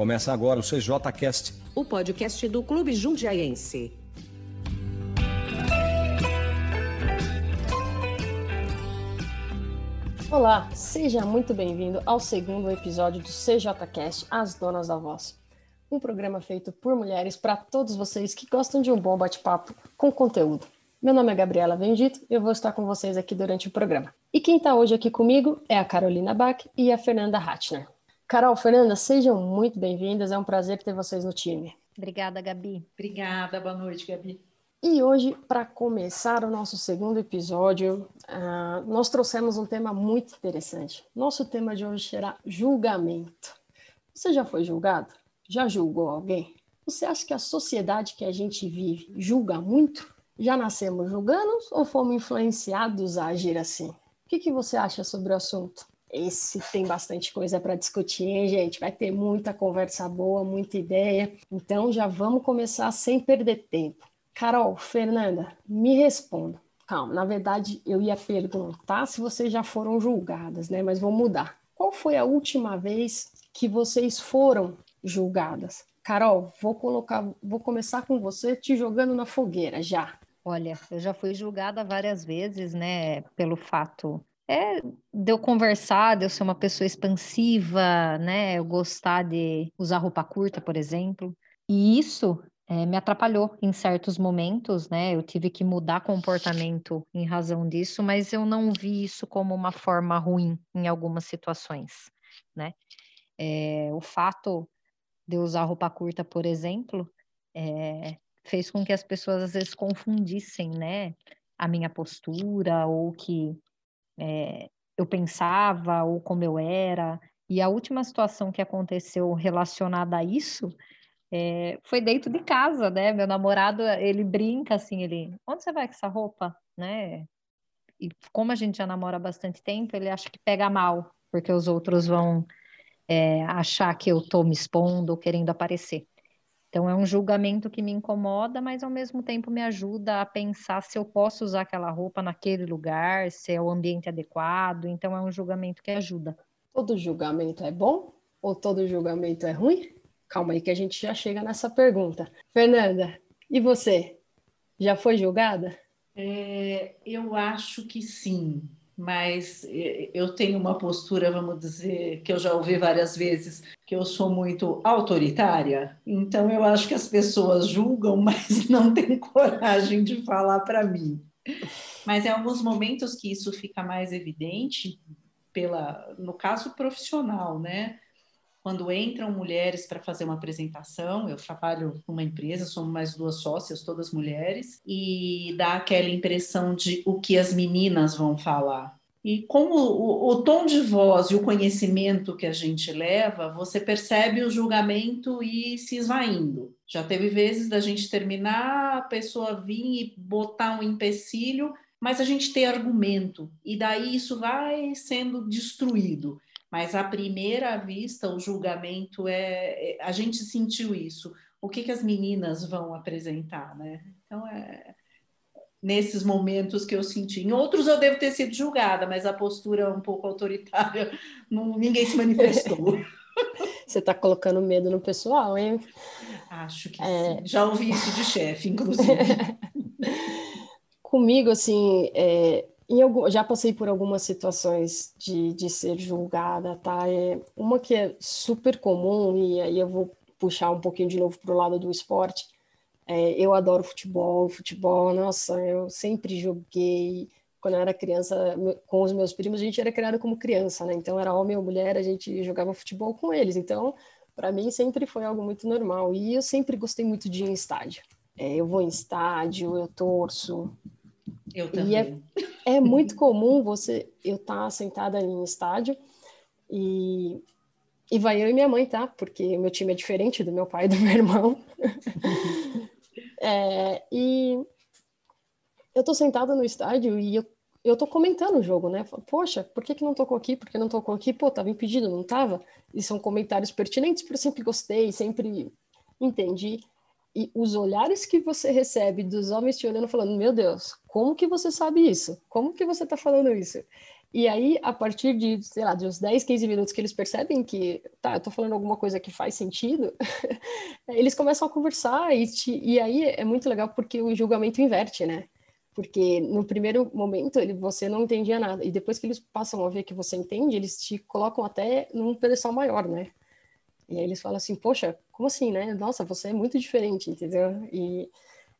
Começa agora o CJCast, o podcast do Clube Jundiaense. Olá, seja muito bem-vindo ao segundo episódio do CJCast As Donas da Voz. Um programa feito por mulheres para todos vocês que gostam de um bom bate-papo com conteúdo. Meu nome é Gabriela Bendito e eu vou estar com vocês aqui durante o programa. E quem está hoje aqui comigo é a Carolina Bach e a Fernanda Hatchner. Carol, Fernanda, sejam muito bem-vindas. É um prazer ter vocês no time. Obrigada, Gabi. Obrigada, boa noite, Gabi. E hoje, para começar o nosso segundo episódio, uh, nós trouxemos um tema muito interessante. Nosso tema de hoje será julgamento. Você já foi julgado? Já julgou alguém? Você acha que a sociedade que a gente vive julga muito? Já nascemos julgando ou fomos influenciados a agir assim? O que, que você acha sobre o assunto? Esse tem bastante coisa para discutir, hein, gente? Vai ter muita conversa boa, muita ideia. Então já vamos começar sem perder tempo. Carol, Fernanda, me responda. Calma, na verdade eu ia perguntar se vocês já foram julgadas, né? Mas vou mudar. Qual foi a última vez que vocês foram julgadas? Carol, vou colocar, vou começar com você te jogando na fogueira já. Olha, eu já fui julgada várias vezes, né, pelo fato é de eu conversar, de eu ser uma pessoa expansiva, né? Eu gostar de usar roupa curta, por exemplo. E isso é, me atrapalhou em certos momentos, né? Eu tive que mudar comportamento em razão disso, mas eu não vi isso como uma forma ruim em algumas situações, né? É, o fato de eu usar roupa curta, por exemplo, é, fez com que as pessoas às vezes confundissem, né? A minha postura ou que é, eu pensava ou como eu era. E a última situação que aconteceu relacionada a isso é, foi dentro de casa, né? Meu namorado, ele brinca assim, ele, onde você vai com essa roupa, né? E como a gente já namora há bastante tempo, ele acha que pega mal, porque os outros vão é, achar que eu tô me expondo ou querendo aparecer. Então, é um julgamento que me incomoda, mas ao mesmo tempo me ajuda a pensar se eu posso usar aquela roupa naquele lugar, se é o ambiente adequado. Então, é um julgamento que ajuda. Todo julgamento é bom ou todo julgamento é ruim? Calma aí que a gente já chega nessa pergunta. Fernanda, e você? Já foi julgada? É, eu acho que sim mas eu tenho uma postura, vamos dizer, que eu já ouvi várias vezes, que eu sou muito autoritária. Então eu acho que as pessoas julgam, mas não têm coragem de falar para mim. Mas em alguns momentos que isso fica mais evidente, pela, no caso profissional, né? Quando entram mulheres para fazer uma apresentação, eu trabalho numa empresa, somos mais duas sócias, todas mulheres, e dá aquela impressão de o que as meninas vão falar. E com o, o, tom de voz e o conhecimento que a gente leva, você percebe o julgamento e se esvaindo. Já teve vezes da gente terminar, a pessoa vir e botar um empecilho, mas a gente tem argumento, e daí isso vai sendo destruído mas à primeira vista o julgamento é, é a gente sentiu isso. O que, que as meninas vão apresentar, né? Então é nesses momentos que eu senti. Em outros eu devo ter sido julgada, mas a postura um pouco autoritária, não, ninguém se manifestou. Você está colocando medo no pessoal, hein? Acho que é... sim. Já ouvi isso de chefe, inclusive. Comigo, assim, é, em algum, já passei por algumas situações de, de ser julgada, tá? É uma que é super comum, e aí eu vou puxar um pouquinho de novo para o lado do esporte. É, eu adoro futebol, futebol, nossa, eu sempre joguei. Quando eu era criança, com os meus primos, a gente era criado como criança, né? Então era homem ou mulher, a gente jogava futebol com eles. Então, para mim, sempre foi algo muito normal. E eu sempre gostei muito de ir em estádio. É, eu vou em estádio, eu torço, eu também. E é, é muito comum você eu estar tá sentada em estádio e e vai eu e minha mãe, tá? Porque meu time é diferente do meu pai e do meu irmão. é, e eu tô sentada no estádio e eu, eu tô comentando o jogo, né? Poxa, por que, que não tocou aqui? Por que não tocou aqui? Pô, tava impedido, não tava? E são comentários pertinentes, porque eu sempre gostei, sempre entendi. E os olhares que você recebe dos homens te olhando falando, meu Deus, como que você sabe isso? Como que você está falando isso? E aí, a partir de, sei lá, de uns 10, 15 minutos que eles percebem que, tá, eu tô falando alguma coisa que faz sentido, eles começam a conversar e, te, e aí é muito legal porque o julgamento inverte, né? Porque no primeiro momento ele, você não entendia nada, e depois que eles passam a ver que você entende, eles te colocam até num pedestal maior, né? E aí eles falam assim, poxa, como assim, né? Nossa, você é muito diferente, entendeu? E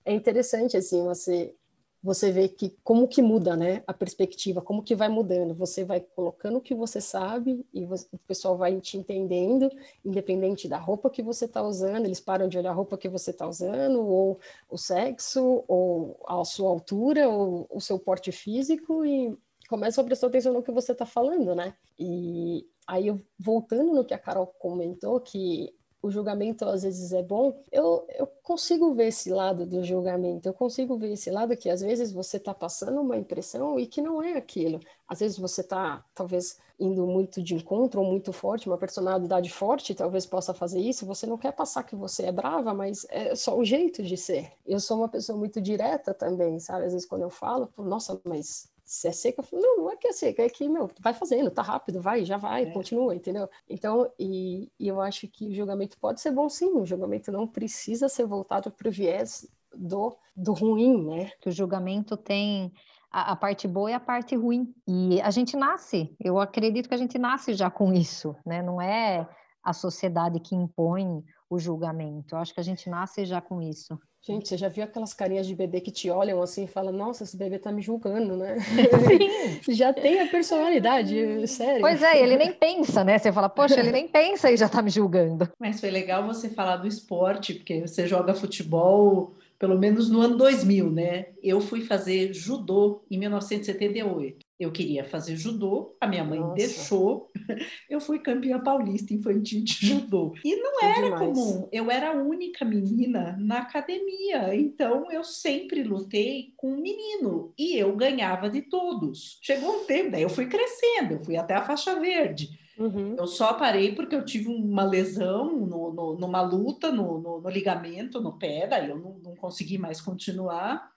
é interessante, assim, você você vê que como que muda, né, a perspectiva, como que vai mudando. Você vai colocando o que você sabe e você, o pessoal vai te entendendo, independente da roupa que você está usando. Eles param de olhar a roupa que você está usando, ou o sexo, ou a sua altura, ou o seu porte físico e começam a prestar atenção no que você está falando, né? E aí, voltando no que a Carol comentou, que o julgamento às vezes é bom, eu, eu consigo ver esse lado do julgamento, eu consigo ver esse lado que às vezes você está passando uma impressão e que não é aquilo. Às vezes você está, talvez, indo muito de encontro ou muito forte, uma personalidade forte talvez possa fazer isso. Você não quer passar que você é brava, mas é só o jeito de ser. Eu sou uma pessoa muito direta também, sabe? Às vezes quando eu falo, nossa, mas se é seca, eu falo, não, não é que é seca, é que, meu, vai fazendo, tá rápido, vai, já vai, é. continua, entendeu? Então, e, e, eu acho que o julgamento pode ser bom sim, o julgamento não precisa ser voltado para o viés do, do ruim, né? Que o julgamento tem a, a, parte boa e a parte ruim. E a gente nasce, eu acredito que a gente nasce já com isso, né? Não é a sociedade que impõe o julgamento. Eu acho que a gente nasce já com isso. Gente, você já viu aquelas carinhas de bebê que te olham assim e falam, nossa, esse bebê tá me julgando, né? Sim. já tem a personalidade, sério. Pois é, ele nem pensa, né? Você fala, poxa, ele nem pensa e já tá me julgando. Mas foi legal você falar do esporte, porque você joga futebol pelo menos no ano 2000, né? Eu fui fazer judô em 1978. Eu queria fazer judô, a minha mãe Nossa. deixou. Eu fui campeã paulista infantil de judô. E não era demais. comum. Eu era a única menina na academia. Então eu sempre lutei com um menino e eu ganhava de todos. Chegou um tempo, daí eu fui crescendo, eu fui até a faixa verde. Uhum. Eu só parei porque eu tive uma lesão no, no, numa luta no, no, ligamento, no pé, daí eu não, não consegui mais continuar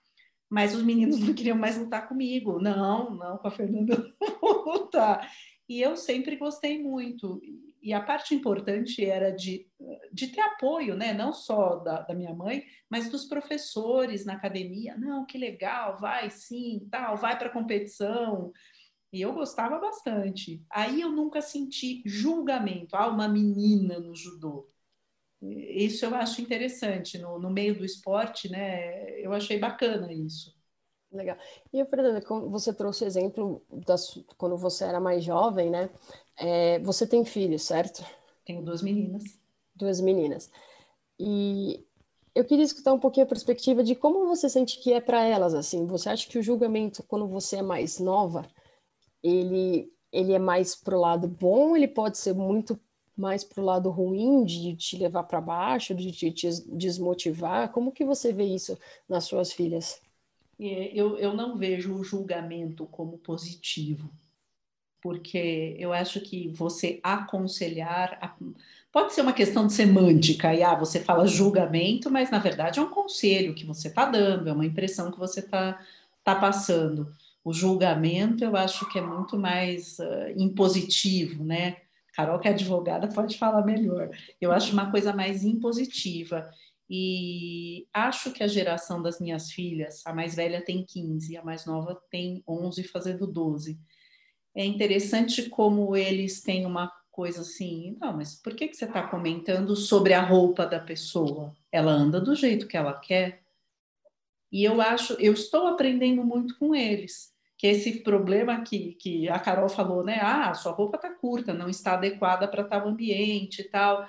mas os meninos não queriam mais lutar comigo. Não, não, com a Fernanda não vou lutar. E eu sempre gostei muito. E a parte importante era de, de ter apoio, né? Não só da, da minha mãe, mas dos professores na academia. Não, que legal, vai sim, tal, vai para competição. E eu gostava bastante. Aí eu nunca senti julgamento. Ah, uma menina no judô. Isso eu acho interessante no, no meio do esporte, né? Eu achei bacana isso. Legal. E, Fernanda, você trouxe o exemplo das, quando você era mais jovem, né? É, você tem filhos, certo? Tenho duas meninas. Duas meninas. E eu queria escutar um pouquinho a perspectiva de como você sente que é para elas, assim. Você acha que o julgamento, quando você é mais nova, ele, ele é mais pro lado bom, ele pode ser muito mais para o lado ruim, de te levar para baixo, de te, te desmotivar? Como que você vê isso nas suas filhas? É, eu, eu não vejo o julgamento como positivo, porque eu acho que você aconselhar pode ser uma questão de semântica, e ah, você fala julgamento, mas na verdade é um conselho que você está dando, é uma impressão que você está tá passando. O julgamento eu acho que é muito mais uh, impositivo, né? Carol, que é advogada, pode falar melhor. Eu acho uma coisa mais impositiva. E acho que a geração das minhas filhas, a mais velha tem 15, a mais nova tem 11, fazendo 12. É interessante como eles têm uma coisa assim, não, mas por que, que você está comentando sobre a roupa da pessoa? Ela anda do jeito que ela quer. E eu acho, eu estou aprendendo muito com eles que esse problema que, que a Carol falou, né? Ah, sua roupa está curta, não está adequada para tal ambiente e tal.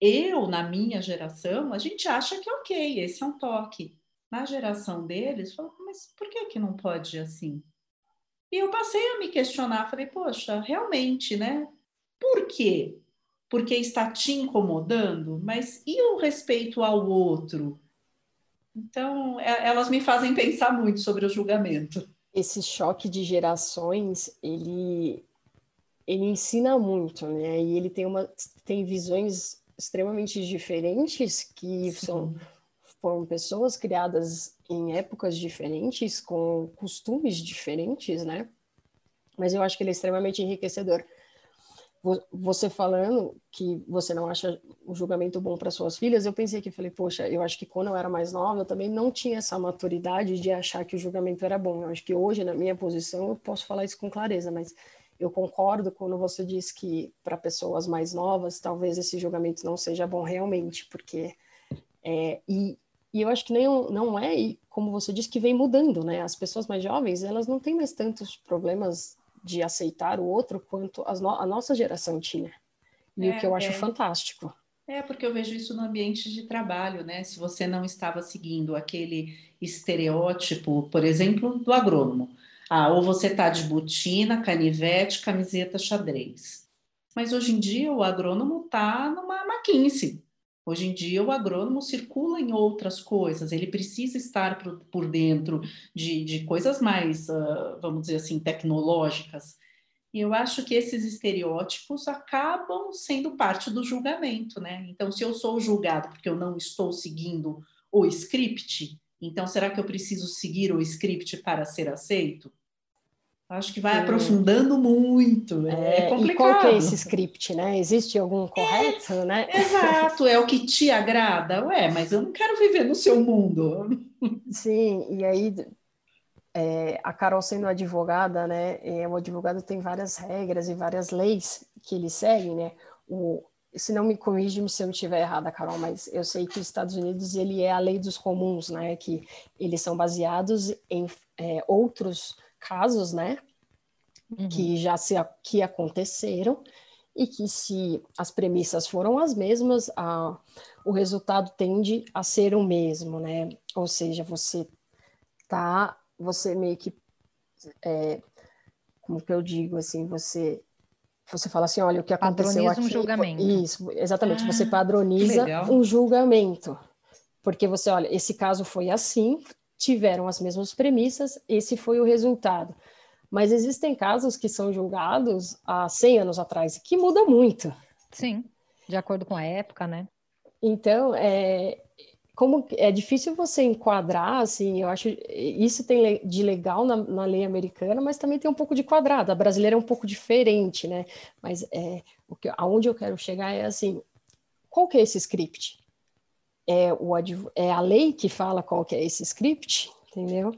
Eu, na minha geração, a gente acha que ok, esse é um toque. Na geração deles, falou, mas por que que não pode assim? E eu passei a me questionar, falei, poxa, realmente, né? Por quê? Porque está te incomodando, mas e o respeito ao outro? Então, é, elas me fazem pensar muito sobre o julgamento esse choque de gerações, ele, ele ensina muito, né? E ele tem, uma, tem visões extremamente diferentes que Sim. são foram pessoas criadas em épocas diferentes, com costumes diferentes, né? mas eu acho que ele é extremamente enriquecedor. Você falando que você não acha o julgamento bom para suas filhas, eu pensei que falei, poxa, eu acho que quando eu era mais nova, eu também não tinha essa maturidade de achar que o julgamento era bom. Eu acho que hoje, na minha posição, eu posso falar isso com clareza, mas eu concordo quando você diz que para pessoas mais novas, talvez esse julgamento não seja bom realmente, porque é, e, e eu acho que nem, não é, e como você disse, que vem mudando, né? As pessoas mais jovens, elas não têm mais tantos problemas de aceitar o outro quanto no a nossa geração tinha. E é, o que eu acho é. fantástico. É, porque eu vejo isso no ambiente de trabalho, né? Se você não estava seguindo aquele estereótipo, por exemplo, do agrônomo. Ah, ou você está de botina, canivete, camiseta xadrez. Mas hoje em dia o agrônomo está numa McKinsey. Hoje em dia o agrônomo circula em outras coisas, ele precisa estar por, dentro de, de coisas mais, uh, vamos dizer assim, tecnológicas. E eu acho que esses estereótipos acabam sendo parte do julgamento, né? Então, se eu sou julgado porque eu não estou seguindo o script, então será que eu preciso seguir o script para ser aceito? Acho que vai Sim. aprofundando muito. É, é complicado. E qual que é esse script, né? Existe algum correto, é, né? Exato, é o que te agrada. Ué, mas eu não quero viver no seu mundo. Sim, e aí é, a Carol sendo advogada, né? É, o advogado tem várias regras e várias leis que ele segue, né? O, se não me corrige se eu estiver errada, Carol, mas eu sei que os Estados Unidos ele é a lei dos comuns, né? Que eles são baseados em é, outros casos, né, uhum. que já se que aconteceram e que se as premissas foram as mesmas, a, o resultado tende a ser o mesmo, né? Ou seja, você tá, você meio que, é, como que eu digo assim, você você fala assim, olha, o que aconteceu padroniza aqui... um julgamento. Isso, exatamente, ah, você padroniza um julgamento. Porque você, olha, esse caso foi assim, tiveram as mesmas premissas, esse foi o resultado. Mas existem casos que são julgados há 100 anos atrás, que muda muito. Sim, de acordo com a época, né? Então, é, como é difícil você enquadrar, assim, eu acho isso tem de legal na, na, lei americana, mas também tem um pouco de quadrado. A brasileira é um pouco diferente, né? Mas é, o que, aonde eu quero chegar é assim, qual que é esse script? É, o, é a lei que fala qual que é esse script, entendeu?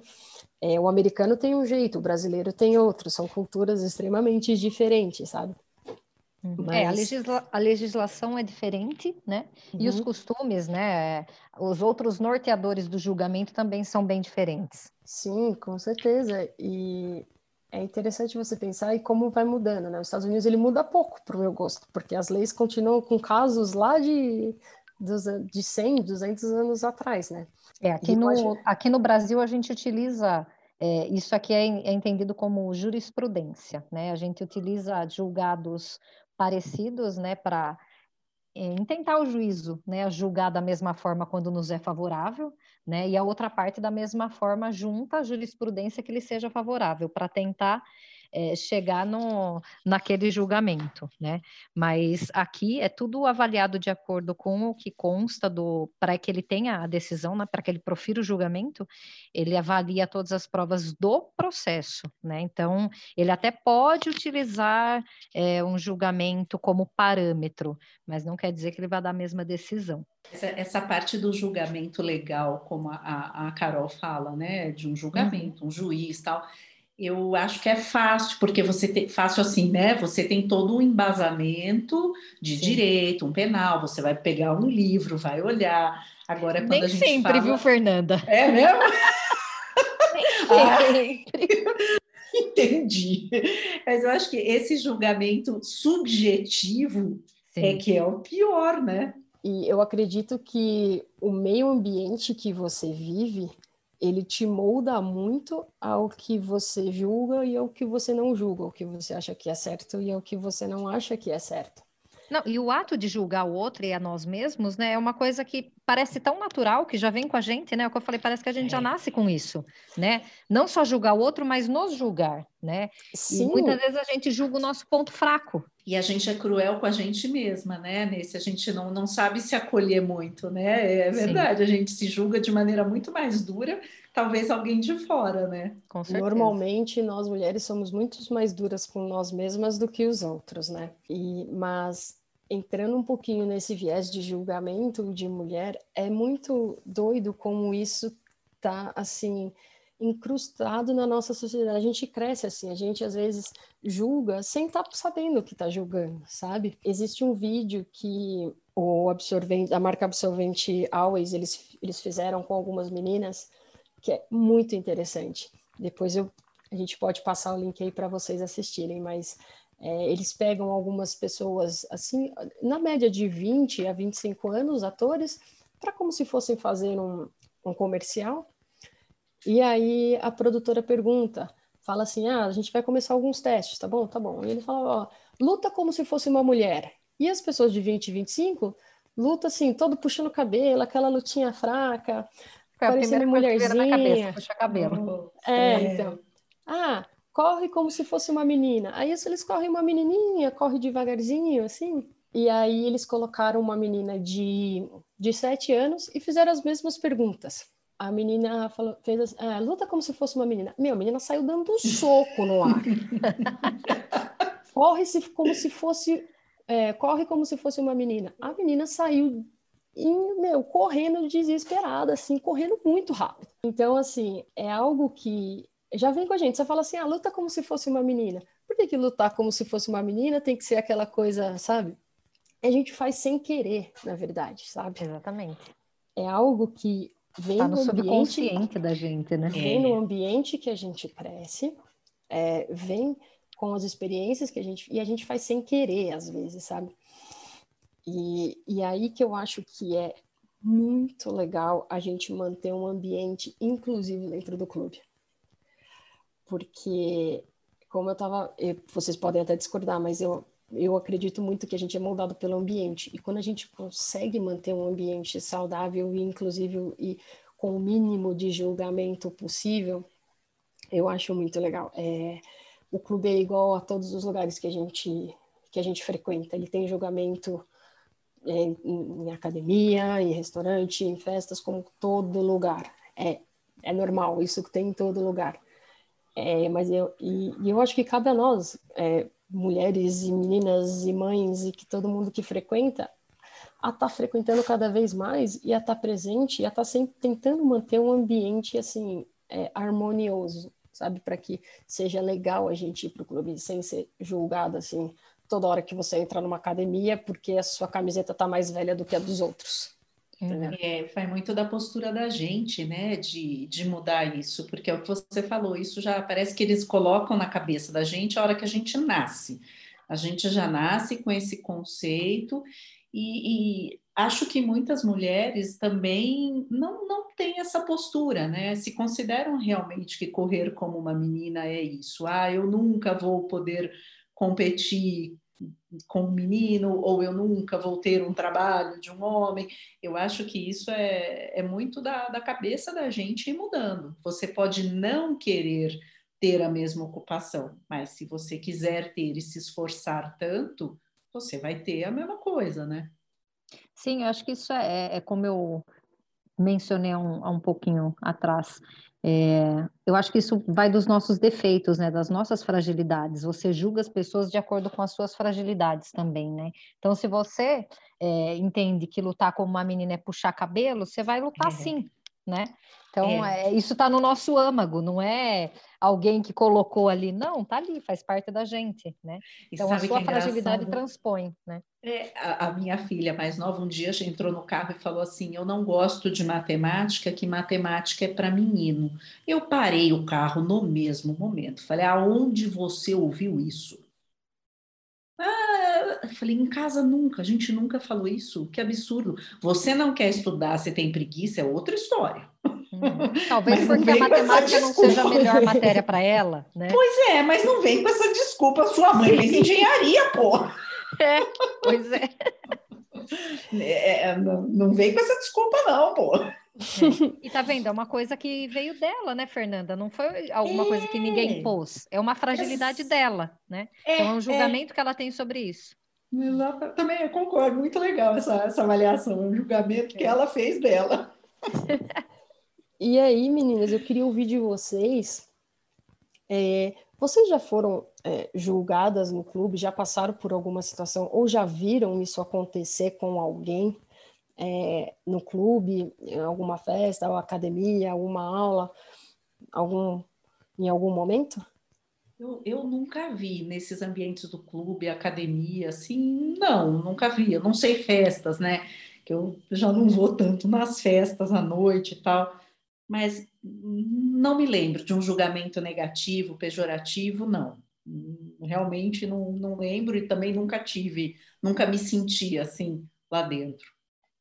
É, o americano tem um jeito, o brasileiro tem outro, são culturas extremamente diferentes, sabe? Mas... Uhum. É, a, legisla a, legislação é diferente, né? Uhum. E os uhum. costumes, né? Os outros norteadores do julgamento também são bem diferentes. Sim, com certeza. E é interessante você pensar e como vai mudando, né? Os Estados Unidos ele muda pouco, para o meu gosto, porque as leis continuam com casos lá de dos, de 100, 200 anos atrás, né? É, aqui, no, aqui no Brasil a gente utiliza, é, isso aqui é, é entendido como jurisprudência, né? A gente utiliza julgados parecidos, né, para é, intentar o juízo, né, julgar da mesma forma quando nos é favorável, né, e a outra parte da mesma forma junta a jurisprudência que lhe seja favorável, para tentar é, chegar no, naquele julgamento, né? Mas aqui é tudo avaliado de acordo com o que consta do para que ele tenha a decisão, né? para que ele profira o julgamento, ele avalia todas as provas do processo, né? Então ele até pode utilizar é, um julgamento como parâmetro, mas não quer dizer que ele vai dar a mesma decisão. Essa, essa parte do julgamento legal, como a, a Carol fala, né? De um julgamento, uhum. um juiz tal eu acho que é fácil, porque você tem fácil assim, né? Você tem todo um embasamento de Sim. direito, um penal, você vai pegar um livro, vai olhar. Agora, quando Nem a gente sempre, fala... viu, Fernanda? É mesmo? Nem sempre. Ah, entendi. Mas eu acho que esse julgamento subjetivo é Sim. é que é o pior, né? E eu acredito que o meio ambiente que você vive ele te molda muito ao que você julga e ao que você não julga, o que você acha que é certo e ao que você não acha que é certo. Não, e o ato de julgar o outro e a nós mesmos, né, é uma coisa que parece tão natural que já vem com a gente, né? É o que eu falei, parece que a gente é. já nasce com isso, né? Não só julgar o outro, mas nos julgar, né? Sim. E muitas vezes a gente julga o nosso ponto fraco. E a gente é cruel com a gente mesma, né? Nesse a gente não, não sabe se acolher muito, né? É verdade, Sim. a gente se julga de maneira muito mais dura, talvez alguém de fora, né? Com certeza. Normalmente nós mulheres somos muito mais duras com nós mesmas do que os outros, né? E mas entrando um pouquinho nesse viés de julgamento de mulher, é muito doido como isso tá assim incrustado na nossa sociedade. A gente cresce assim, a gente às vezes julga sem estar tá sabendo que está julgando, sabe? Existe um vídeo que o absorvente, a marca absorvente Always, eles, eles fizeram com algumas meninas, que é muito interessante. Depois eu, a gente pode passar o link aí para vocês assistirem, mas é, eles pegam algumas pessoas, assim, na média de 20 a 25 anos, atores, para como se fossem fazer um, um comercial, e aí a produtora pergunta, fala assim: ah, a gente vai começar alguns testes, tá bom? Tá bom. E ele fala: ó, luta como se fosse uma mulher. E as pessoas de 20 e 25 luta assim, todo puxando o cabelo, aquela lutinha fraca, Foi parecendo mulherzinha. Na cabeça, puxa cabelo. É, é, então. Ah, corre como se fosse uma menina. Aí eles correm uma menininha, corre devagarzinho, assim. E aí eles colocaram uma menina de, de 7 anos e fizeram as mesmas perguntas a menina falou, fez assim, ah, luta como se fosse uma menina. Meu, a menina saiu dando um soco no ar. corre -se como se fosse, é, corre como se fosse uma menina. A menina saiu, meu, correndo desesperada, assim, correndo muito rápido. Então, assim, é algo que já vem com a gente. Você fala assim, ah, luta como se fosse uma menina. Por que, que lutar como se fosse uma menina tem que ser aquela coisa, sabe? A gente faz sem querer, na verdade, sabe? Exatamente. É algo que vem tá no, no subconsciente da gente, né? Vem é. no ambiente que a gente cresce, é, vem com as experiências que a gente e a gente faz sem querer às vezes, sabe? E, e aí que eu acho que é muito legal a gente manter um ambiente inclusivo dentro do clube. Porque, como eu estava, vocês podem até discordar, mas eu, eu acredito muito que a gente é moldado pelo ambiente. E quando a gente consegue manter um ambiente saudável e inclusive e com o mínimo de julgamento possível, eu acho muito legal. É, o clube é igual a todos os lugares que a gente que a gente frequenta. Ele tem julgamento é, em, em, academia, em restaurante, em festas, como todo lugar. É, é normal, isso tem em todo lugar. É, mas eu, e, e, eu acho que cabe a nós, é, mulheres e meninas e mães e que todo mundo que frequenta a estar tá frequentando cada vez mais e a estar tá presente e a estar tá sempre tentando manter um ambiente assim é, harmonioso, sabe, para que seja legal a gente ir para o clube sem ser julgado assim toda hora que você entra numa academia porque a sua camiseta está mais velha do que a dos outros. É, faz muito da postura da gente, né, de, de mudar isso, porque é o que você falou, isso já parece que eles colocam na cabeça da gente a hora que a gente nasce. A gente já nasce com esse conceito e, e acho que muitas mulheres também não, não têm essa postura, né? Se consideram realmente que correr como uma menina é isso. Ah, eu nunca vou poder competir com um menino, ou eu nunca vou ter um trabalho de um homem. Eu acho que isso é, é muito da, da cabeça da gente ir mudando. Você pode não querer ter a mesma ocupação, mas se você quiser ter e se esforçar tanto, você vai ter a mesma coisa, né? Sim, eu acho que isso é, é como eu mencionei um, um pouquinho atrás. É, eu acho que isso vai dos nossos defeitos, né, das nossas fragilidades. Você julga as pessoas de acordo com as suas fragilidades também, né? Então, se você é, entende que lutar como uma menina é puxar cabelo, você vai lutar é. sim, né? Então, é. é isso está no nosso âmago, não é alguém que colocou ali, não, tá ali, faz parte da gente, né? Então, a sua é fragilidade transpõe, né? É, a, a, minha filha mais nova, um dia entrou no carro e falou assim: Eu não gosto de matemática, que matemática é para menino. Eu parei o carro no mesmo momento. Falei: Aonde você ouviu isso? Ah, falei, em casa nunca, a gente nunca falou isso, que absurdo. Você não quer estudar, você tem preguiça, é outra história. Uhum. Talvez mas porque a matemática não seja a melhor matéria para ela, né? Pois é, mas não vem com essa desculpa. Sua mãe fez engenharia, pô. É, pois é. É, é, não, não vem com essa desculpa, não, pô. É. E tá vendo? É uma coisa que veio dela, né, Fernanda? Não foi alguma é. coisa que ninguém é. pôs. É uma fragilidade dela, né? É, então é um julgamento que ela tem sobre isso. Exato. Também concordo, muito legal essa, essa avaliação, um julgamento que ela fez dela. e aí, meninas, eu queria ouvir de vocês. É, vocês já foram é, julgadas no clube, já passaram por alguma situação ou já viram isso acontecer com alguém é, no clube, em alguma festa, ou academia, alguma aula, algum, em algum momento? Eu, eu nunca vi nesses ambientes do clube, academia, assim, não, nunca vi. Eu não sei festas, né? Que eu já não vou tanto nas festas à noite e tal, mas não me lembro de um julgamento negativo, pejorativo, não. Realmente não, não lembro e também nunca tive, nunca me senti assim lá dentro.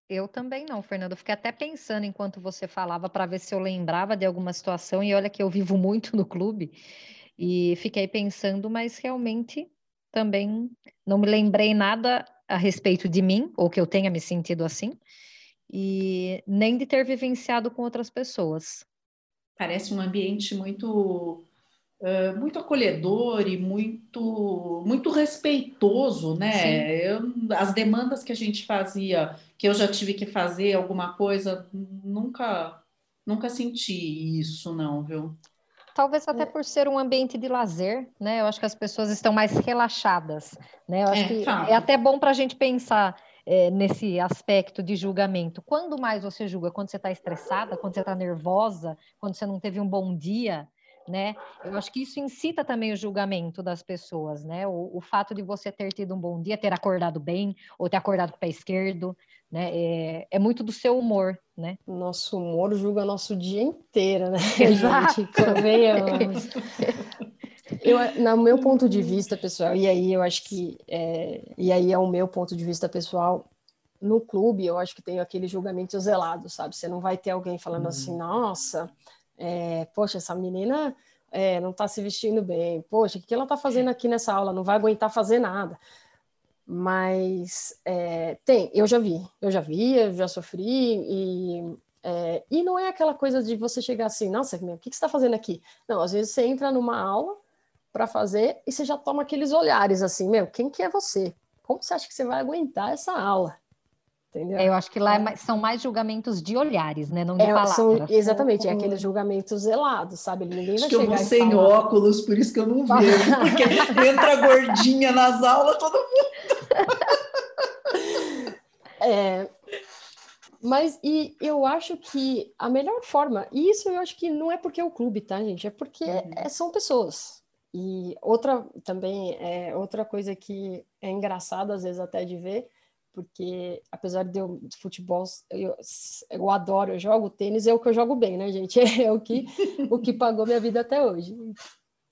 Eu também não, Fernando. fiquei até pensando enquanto você falava para ver se eu lembrava de alguma situação, e olha que eu vivo muito no clube, e fiquei pensando, mas realmente também não me lembrei nada a respeito de mim, ou que eu tenha me sentido assim, e nem de ter vivenciado com outras pessoas. Parece um ambiente muito Uh, muito acolhedor e muito muito respeitoso, né? Eu, as demandas que a gente fazia, que eu já tive que fazer alguma coisa, nunca nunca senti isso, não, viu? Talvez até é. por ser um ambiente de lazer, né? Eu acho que as pessoas estão mais relaxadas, né? Eu acho é, que é até bom para a gente pensar é, nesse aspecto de julgamento. Quando mais você julga? Quando você está estressada? Quando você está nervosa? Quando você não teve um bom dia? Né? Eu acho que isso incita também o julgamento das pessoas, né? O, o, fato de você ter tido um bom dia, ter acordado bem, ou ter acordado com o pé esquerdo, né? É, é muito do seu humor, né? Nosso humor julga nosso dia inteiro, né? Exato. Gente, eu, no meu ponto de vista pessoal, e aí eu acho que, é, e aí é o meu ponto de vista pessoal, no clube eu acho que tem aquele julgamento zelado, sabe? Você não vai ter alguém falando uhum. assim, nossa, é, poxa, essa menina é, não está se vestindo bem, poxa, o que ela está fazendo aqui nessa aula? Não vai aguentar fazer nada. Mas é, tem, eu já vi, eu já vi, eu já sofri, e, é, e não é aquela coisa de você chegar assim, nossa, o que, que você está fazendo aqui? Não, às vezes você entra numa aula para fazer e você já toma aqueles olhares assim, meu, quem que é você? Como você acha que você vai aguentar essa aula? Entendeu? Eu acho que lá é mais, são mais julgamentos de olhares, né? Não de é, palavras. São, exatamente, é aqueles julgamentos zelados, sabe? Ninguém acho vai que eu vou sem falar. óculos, por isso que eu não vejo. Porque entra gordinha nas aulas, todo mundo. é, mas e eu acho que a melhor forma, e isso eu acho que não é porque é o clube, tá, gente? É porque uhum. é, são pessoas. E outra também, é, outra coisa que é engraçada às vezes até de ver porque apesar de eu de futebol eu, eu adoro, eu jogo tênis, é o que eu jogo bem, né, gente? É o que o que pagou minha vida até hoje.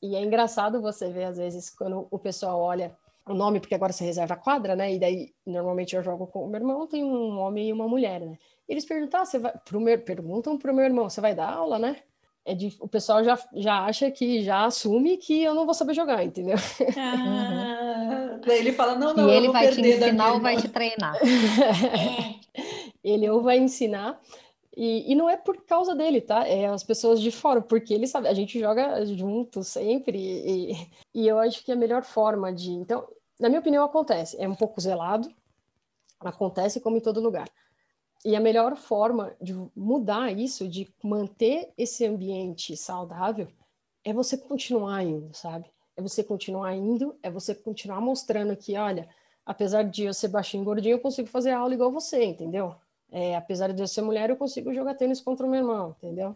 E é engraçado você ver às vezes quando o pessoal olha o nome, porque agora você reserva a quadra, né? E daí normalmente eu jogo com o meu irmão, tem um homem e uma mulher, né? Eles perguntam, ah, você vai pro meu, perguntam pro meu irmão, você vai dar aula, né? É de, o pessoal já, já acha que já assume que eu não vou saber jogar, entendeu? Ah, Daí ele fala, não, não, e ele vai te ensinar ou vai te treinar. ele ou vai ensinar, e, e não é por causa dele, tá? É as pessoas de fora, porque ele sabe, a gente joga junto sempre, e, e eu acho que a melhor forma de. Então, na minha opinião, acontece. É um pouco zelado, acontece como em todo lugar. E a melhor forma de mudar isso, de manter esse ambiente saudável, é você continuar indo, sabe? É você continuar indo, é você continuar mostrando que, olha, apesar de eu ser baixinho e gordinho, eu consigo fazer aula igual você, entendeu? É, apesar de eu ser mulher, eu consigo jogar tênis contra o meu irmão, entendeu?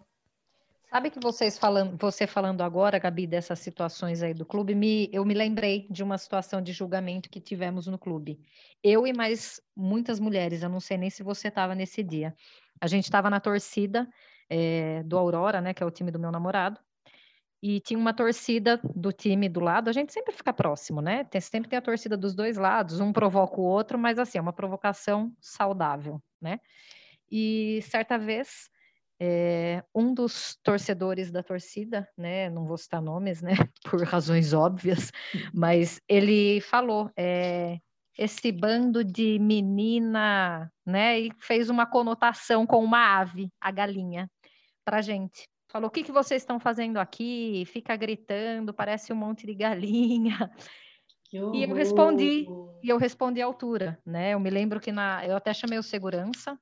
Sabe que vocês falando, você falando agora, Gabi, dessas situações aí do clube, me, eu me lembrei de uma situação de julgamento que tivemos no clube. Eu e mais muitas mulheres, eu não sei nem se você estava nesse dia. A gente estava na torcida é, do Aurora, né, que é o time do meu namorado, e tinha uma torcida do time do lado. A gente sempre fica próximo, né? Tem, sempre tem a torcida dos dois lados, um provoca o outro, mas assim, é uma provocação saudável, né? E certa vez é, um dos torcedores da torcida, né, não vou citar nomes, né, por razões óbvias, mas ele falou, é, esse bando de menina, né? E fez uma conotação com uma ave, a galinha, para gente. Falou: o que, que vocês estão fazendo aqui? Fica gritando, parece um monte de galinha. E eu respondi, e eu respondi à altura, né? Eu me lembro que na, eu até chamei o segurança,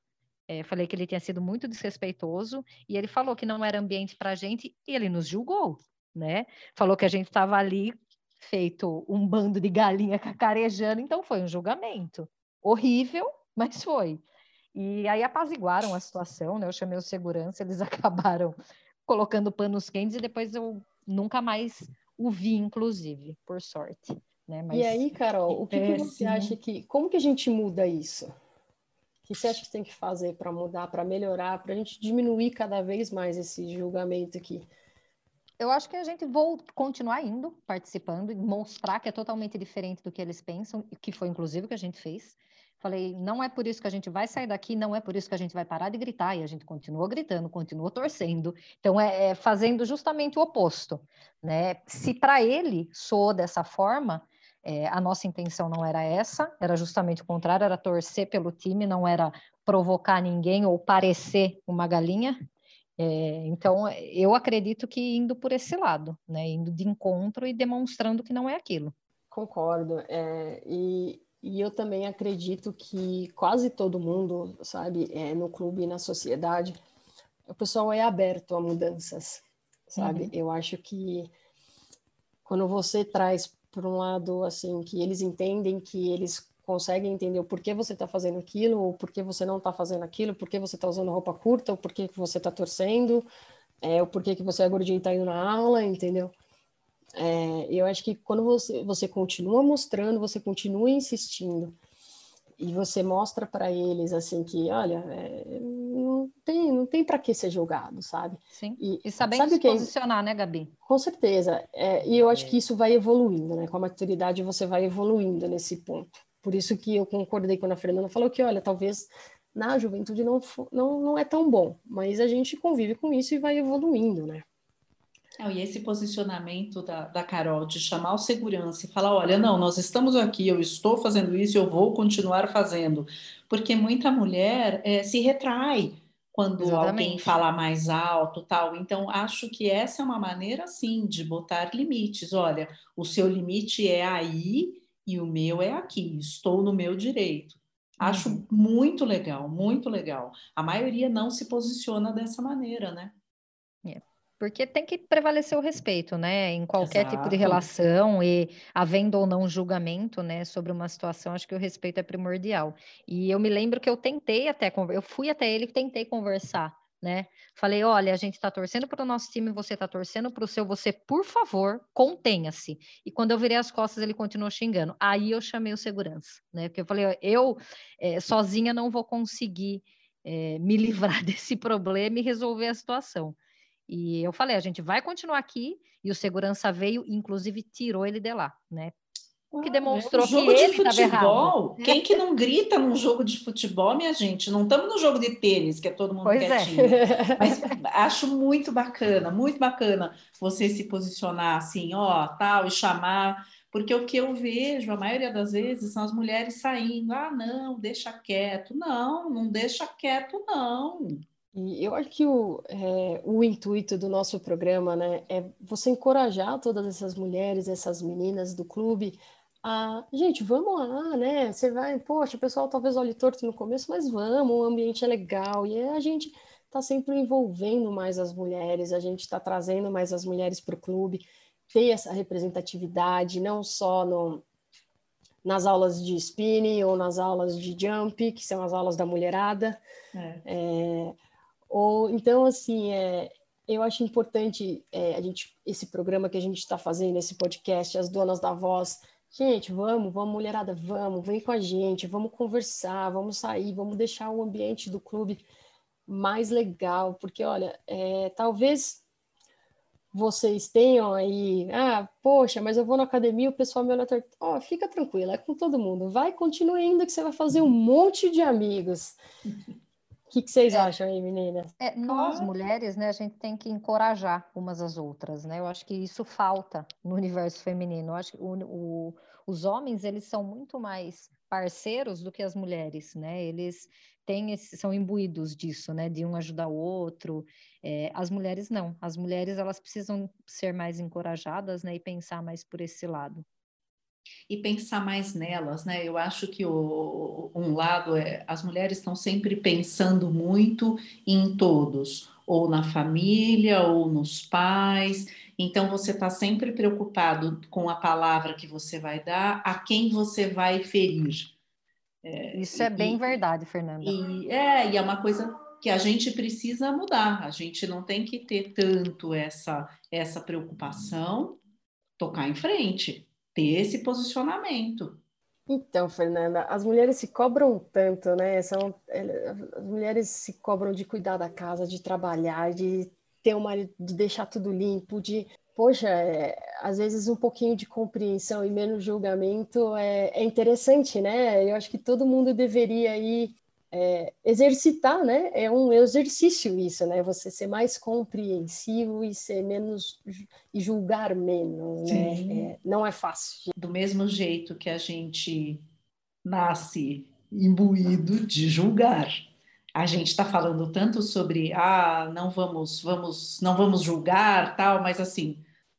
é, falei que ele tinha sido muito desrespeitoso, e ele falou que não era ambiente para a gente, e ele nos julgou, né? Falou que a gente estava ali feito um bando de galinha cacarejando, então foi um julgamento. Horrível, mas foi. E aí apaziguaram a situação, né? Eu chamei o segurança, eles acabaram colocando panos quentes e depois eu nunca mais o vi, inclusive, por sorte. Né? Mas... E aí, Carol, o que, que, você acha que. Como que a gente muda isso? Que você acha que tem que fazer para mudar, para melhorar, para a gente diminuir cada vez mais esse julgamento aqui? Eu acho que a gente vou continuar indo, participando, e mostrar que é totalmente diferente do que eles pensam, que foi inclusive o que a gente fez. Falei, não é por isso que a gente vai sair daqui, não é por isso que a gente vai parar de gritar, e a gente continua gritando, continua torcendo. Então, é, é fazendo justamente o oposto. Né? Se para ele soou dessa forma, é, a nossa intenção não era essa, era justamente o contrário, era torcer pelo time, não era provocar ninguém ou parecer uma galinha. É, então, eu acredito que indo por esse lado, né? indo de encontro e demonstrando que não é aquilo. Concordo. É, e, e eu também acredito que quase todo mundo, sabe, é, no clube e na sociedade, o pessoal é aberto a mudanças, sabe? Uhum. Eu acho que quando você traz por um lado, assim, que eles entendem que eles conseguem entender o porquê você está fazendo aquilo, ou porquê você não está fazendo aquilo, porquê você está usando roupa curta, ou porquê que você está torcendo, é, o porquê que você é gordinho e está indo na aula, entendeu? É, eu acho que quando você, você continua mostrando, você continua insistindo, e você mostra para eles assim que, olha, é, não tem, não tem para que ser julgado, sabe? Sim. E, e sabendo sabe se que posicionar, né, Gabi? Com certeza. É, e eu acho é. que isso vai evoluindo, né? Com a maturidade você vai evoluindo nesse ponto. Por isso que eu concordei quando a Fernanda falou que, olha, talvez na juventude não, não, não é tão bom, mas a gente convive com isso e vai evoluindo, né? e esse posicionamento da, da Carol de chamar o segurança e falar: olha, não, nós estamos aqui, eu estou fazendo isso, eu vou continuar fazendo. Porque muita mulher é, se retrai quando Exatamente. alguém fala mais alto, tal. Então, acho que essa é uma maneira, sim, de botar limites. Olha, o seu limite é aí e o meu é aqui, estou no meu direito. Acho uhum. muito legal, muito legal. A maioria não se posiciona dessa maneira, né? Porque tem que prevalecer o respeito, né? Em qualquer Exato. tipo de relação e havendo ou não julgamento, né, sobre uma situação, acho que o respeito é primordial. E eu me lembro que eu tentei até, eu fui até ele e tentei conversar né? Falei, olha, a gente está torcendo para o nosso time, você está torcendo para o seu, você, por favor, contenha-se. E quando eu virei as costas, ele continuou xingando. Aí eu chamei o segurança, né? Porque eu falei, eu é, sozinha não vou conseguir é, me livrar desse problema e resolver a situação. E eu falei, a gente vai continuar aqui, e o segurança veio, inclusive tirou ele de lá, né? que demonstrou um jogo que de ele futebol. Quem que não grita num jogo de futebol, minha gente? Não estamos no jogo de tênis, que é todo mundo pois é. quietinho. É. Mas acho muito bacana, muito bacana você se posicionar assim, ó, tal, e chamar. Porque o que eu vejo, a maioria das vezes, são as mulheres saindo. Ah, não, deixa quieto. Não, não deixa quieto, não. E eu acho que o, é, o intuito do nosso programa né, é você encorajar todas essas mulheres, essas meninas do clube ah, gente, vamos lá, né? Você vai, poxa, o pessoal talvez olhe torto no começo, mas vamos, o ambiente é legal. E a gente está sempre envolvendo mais as mulheres, a gente está trazendo mais as mulheres para o clube, ter essa representatividade, não só no, nas aulas de spinning ou nas aulas de jump, que são as aulas da mulherada. É. É, ou então, assim, é, eu acho importante é, a gente, esse programa que a gente está fazendo, esse podcast, as donas da voz Gente, vamos, vamos, mulherada, vamos, vem com a gente, vamos conversar, vamos sair, vamos deixar o ambiente do clube mais legal, porque olha, é, talvez vocês tenham aí, ah, poxa, mas eu vou na academia, o pessoal me olha. Ó, oh, fica tranquila, é com todo mundo. Vai, continue indo que você vai fazer um monte de amigos. O que, que, vocês é, acham aí, meninas? É, nós, mulheres, né, a gente tem que encorajar umas às outras, né? Eu acho que isso falta no universo feminino. Eu acho que o, o, os homens, eles são muito mais parceiros do que as mulheres, né? Eles têm esse, são imbuídos disso, né? De um ajudar o outro. É, as mulheres não. As mulheres elas precisam ser mais encorajadas, né? E pensar mais por esse lado e pensar mais nelas, né? Eu acho que o, um lado é as mulheres estão sempre pensando muito em todos, ou na família, ou nos pais. Então você está sempre preocupado com a palavra que você vai dar, a quem você vai ferir. É, Isso é bem verdade, Fernanda. E, é, e é uma coisa que a gente precisa mudar. A gente não tem que ter tanto essa essa preocupação, tocar em frente ter esse posicionamento. Então, Fernanda, as mulheres se cobram tanto, né? São, as mulheres se cobram de cuidar da casa, de trabalhar, de ter uma, de deixar tudo limpo, de poxa, é, às vezes um pouquinho de compreensão e menos julgamento é, é interessante, né? Eu acho que todo mundo deveria ir é, exercitar, né? É um exercício isso, né? Você ser mais compreensivo e ser menos e julgar menos, né? É, não é fácil. Do mesmo jeito que a gente nasce imbuído de julgar, a gente está falando tanto sobre ah, não vamos, vamos, não vamos julgar, tal, mas assim,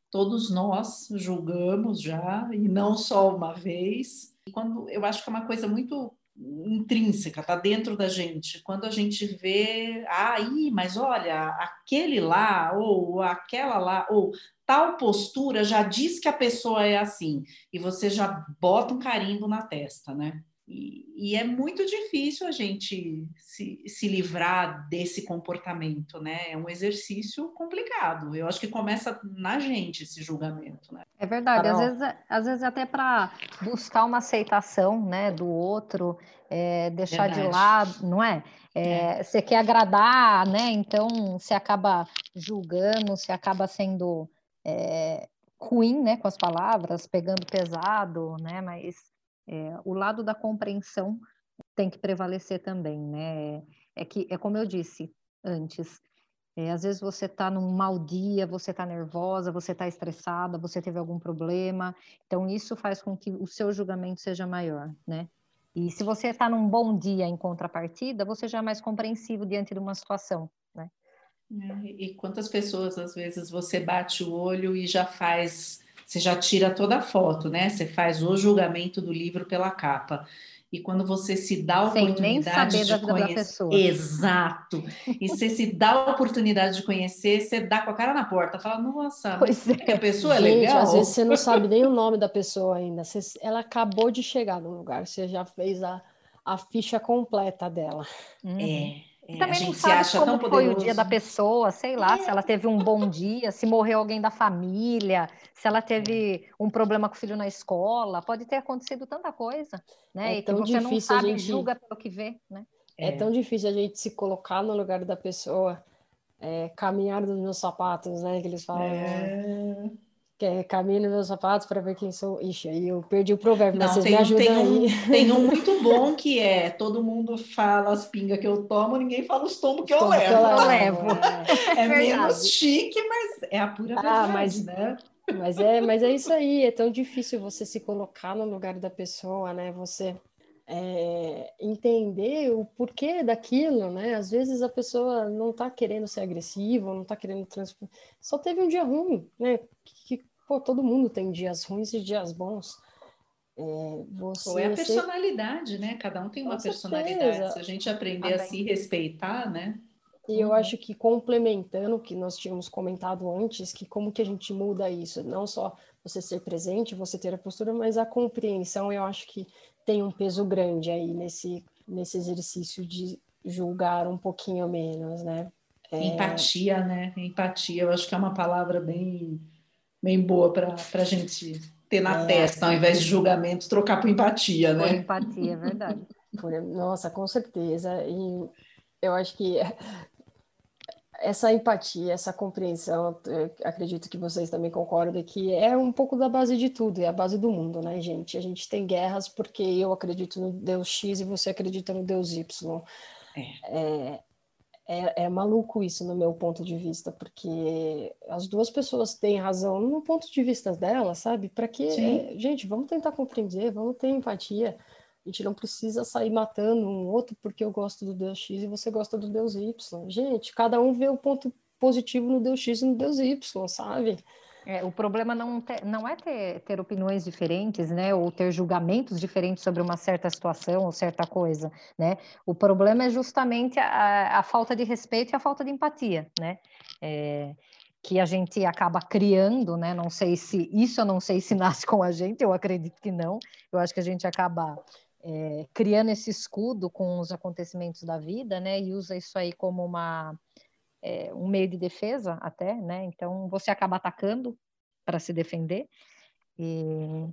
todos nós julgamos já e não só uma vez. Quando eu acho que é uma coisa muito intrínseca, está dentro da gente. Quando a gente vê, aí, ah, mas olha, aquele lá, ou aquela lá, ou tal postura já diz que a pessoa é assim, e você já bota um carimbo na testa, né? E, e, é muito difícil a gente se, se livrar desse comportamento, né? É um exercício complicado. Eu acho que começa na gente esse julgamento, né? É verdade. Às vezes, às vezes até para buscar uma aceitação, né, do outro, é, deixar verdade. de lado, não é? É, é? Você quer agradar, né? Então você acaba julgando, você acaba sendo é, ruim, né, com as palavras, pegando pesado, né? Mas é, o lado da compreensão tem que prevalecer também, né? É que é como eu disse antes, é, às vezes você está num mau dia, você está nervosa, você está estressada, você teve algum problema, então isso faz com que o seu julgamento seja maior, né? E se você está num bom dia em contrapartida, você já é mais compreensivo diante de uma situação, né? É, e quantas pessoas às vezes você bate o olho e já faz você já tira toda a foto, né? Você faz o julgamento do livro pela capa. E quando você se dá a oportunidade de conhecer. Exato. E você se dá a oportunidade de conhecer, você dá com a cara na porta, fala, nossa, pois é. a pessoa é Gente, legal. Às vezes você não sabe nem o nome da pessoa ainda. Você, ela acabou de chegar no lugar, você já fez a, a ficha completa dela. Uhum. É. É, também não sabe como foi o dia da pessoa, sei lá, é. se ela teve um bom dia, se morreu alguém da família, se ela teve um problema com o filho na escola, pode ter acontecido tanta coisa, né? É e que você não sabe, gente... julga pelo que vê, né? É. é. tão difícil a gente se colocar no lugar da pessoa, é, caminhar dos meus sapatos, né? Que eles falam. É. Que é caminho nos meus sapatos para ver quem sou. Ixi, aí eu perdi o provérbio, Não, mas vocês tem, me ajudam tem um, aí. Tem um muito bom que é, todo mundo fala as pingas que eu tomo, ninguém fala os tombos que, eu levo. Que eu levo. É, é menos chique, mas é a pura ah, verdade, mas, né? Mas é, mas é isso aí, é tão difícil você se colocar no lugar da pessoa, né? Você é, entender o porquê daquilo, né? Às vezes a pessoa não tá querendo ser agressiva, não tá querendo trans... só teve um dia ruim, né? Que, pô, todo mundo tem dias ruins e dias bons. É, você Ou é a personalidade, né? Cada um tem uma personalidade. Se a gente aprender a se respeitar, né? E eu acho que complementando o que nós tínhamos comentado antes, que como que a gente muda isso? Não só você ser presente, você ter a postura, mas a compreensão, eu acho que tem um peso grande aí nesse, nesse exercício de julgar um pouquinho menos, né? É... Empatia, né? Empatia, eu acho que é uma palavra bem bem boa para a gente ter na é. testa, ao invés de julgamento, trocar por empatia, né? Por empatia, é verdade. Nossa, com certeza. E eu acho que essa empatia, essa compreensão, acredito que vocês também concordam que é um pouco da base de tudo, é a base do mundo, né, gente? A gente tem guerras porque eu acredito no Deus X e você acredita no Deus Y. É. É, é, é, maluco isso no meu ponto de vista, porque as duas pessoas têm razão no ponto de vista delas, sabe? Para que, é, gente, vamos tentar compreender, vamos ter empatia, A gente não precisa sair matando um outro porque eu gosto do Deus X e você gosta do Deus Y. Gente, cada um vê o ponto positivo no Deus X e no Deus Y, sabe? É, o problema não, ter, não é ter, ter opiniões diferentes, né, ou ter julgamentos diferentes sobre uma certa situação ou certa coisa, né? O problema é justamente a, a falta de respeito e a falta de empatia, né? É, que a gente acaba criando, né? Não sei se isso eu não sei se nasce com a gente, eu acredito que não. Eu acho que a gente acaba é, criando esse escudo com os acontecimentos da vida, né? E usa isso aí como uma é, um meio de defesa até, né? Então você acaba atacando para se defender, e...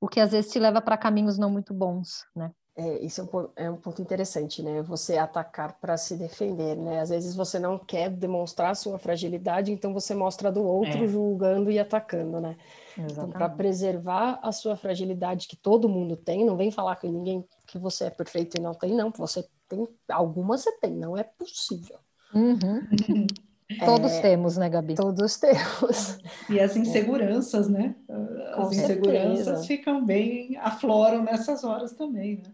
o que às vezes te leva para caminhos não muito bons, né? É, isso é um, é um ponto interessante, né? Você atacar para se defender, né? Às vezes você não quer demonstrar sua fragilidade, então você mostra do outro é. julgando e atacando, né? Exatamente. Então, para preservar a sua fragilidade que todo mundo tem, não vem falar que ninguém que você é perfeito e não tem, não. Você tem algumas você tem, não é possível. Uhum. Todos é, temos, né, Gabi? Todos temos. E as inseguranças, né? As Com inseguranças certeza. ficam bem, afloram nessas horas também, né?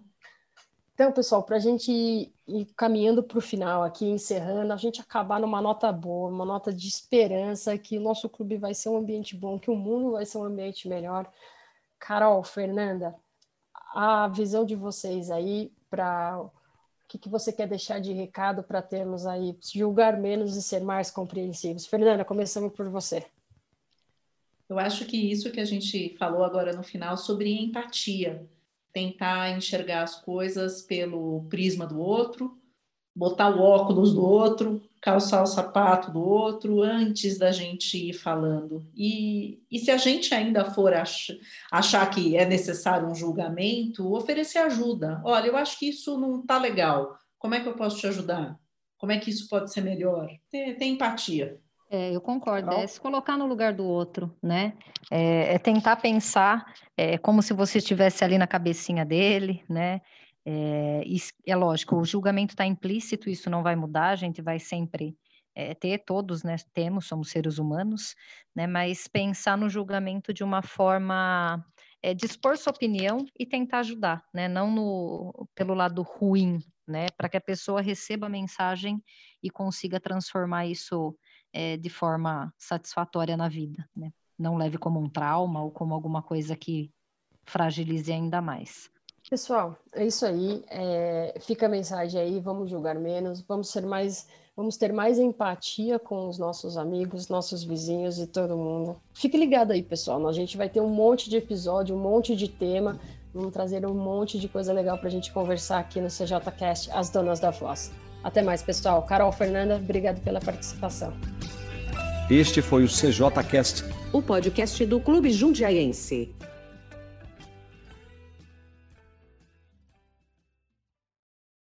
Então, pessoal, para a gente ir caminhando para o final aqui, encerrando, a gente acabar numa nota boa, uma nota de esperança, que o nosso clube vai ser um ambiente bom, que o mundo vai ser um ambiente melhor. Carol, Fernanda, a visão de vocês aí para o que, que você quer deixar de recado para termos aí, julgar menos e ser mais compreensivos? Fernanda, começamos por você. Eu acho que isso que a gente falou agora no final sobre empatia, tentar enxergar as coisas pelo prisma do outro, botar o óculos do outro, calçar o sapato do outro antes da gente ir falando. E, e se a gente ainda for ach, achar que é necessário um julgamento, oferecer ajuda. Olha, eu acho que isso não está legal. Como é que eu posso te ajudar? Como é que isso pode ser melhor? Ter, ter empatia. É, eu concordo. É se colocar no lugar do outro, né? É, é tentar pensar é, como se você estivesse ali na cabecinha dele, né? É, é lógico, o julgamento está implícito, isso não vai mudar, a gente vai sempre é, ter, todos né, temos, somos seres humanos, né, mas pensar no julgamento de uma forma, é, dispor sua opinião e tentar ajudar, né, não no, pelo lado ruim, né, para que a pessoa receba a mensagem e consiga transformar isso é, de forma satisfatória na vida, né, não leve como um trauma ou como alguma coisa que fragilize ainda mais. Pessoal, é isso aí. É, fica a mensagem aí. Vamos julgar menos. Vamos ser mais, vamos ter mais empatia com os nossos amigos, nossos vizinhos e todo mundo. Fique ligado aí, pessoal. A gente vai ter um monte de episódio, um monte de tema. Vamos trazer um monte de coisa legal para a gente conversar aqui no CJCast, as donas da voz. Até mais, pessoal. Carol, Fernanda, obrigado pela participação. Este foi o CJCast, o podcast do Clube Jundiaense.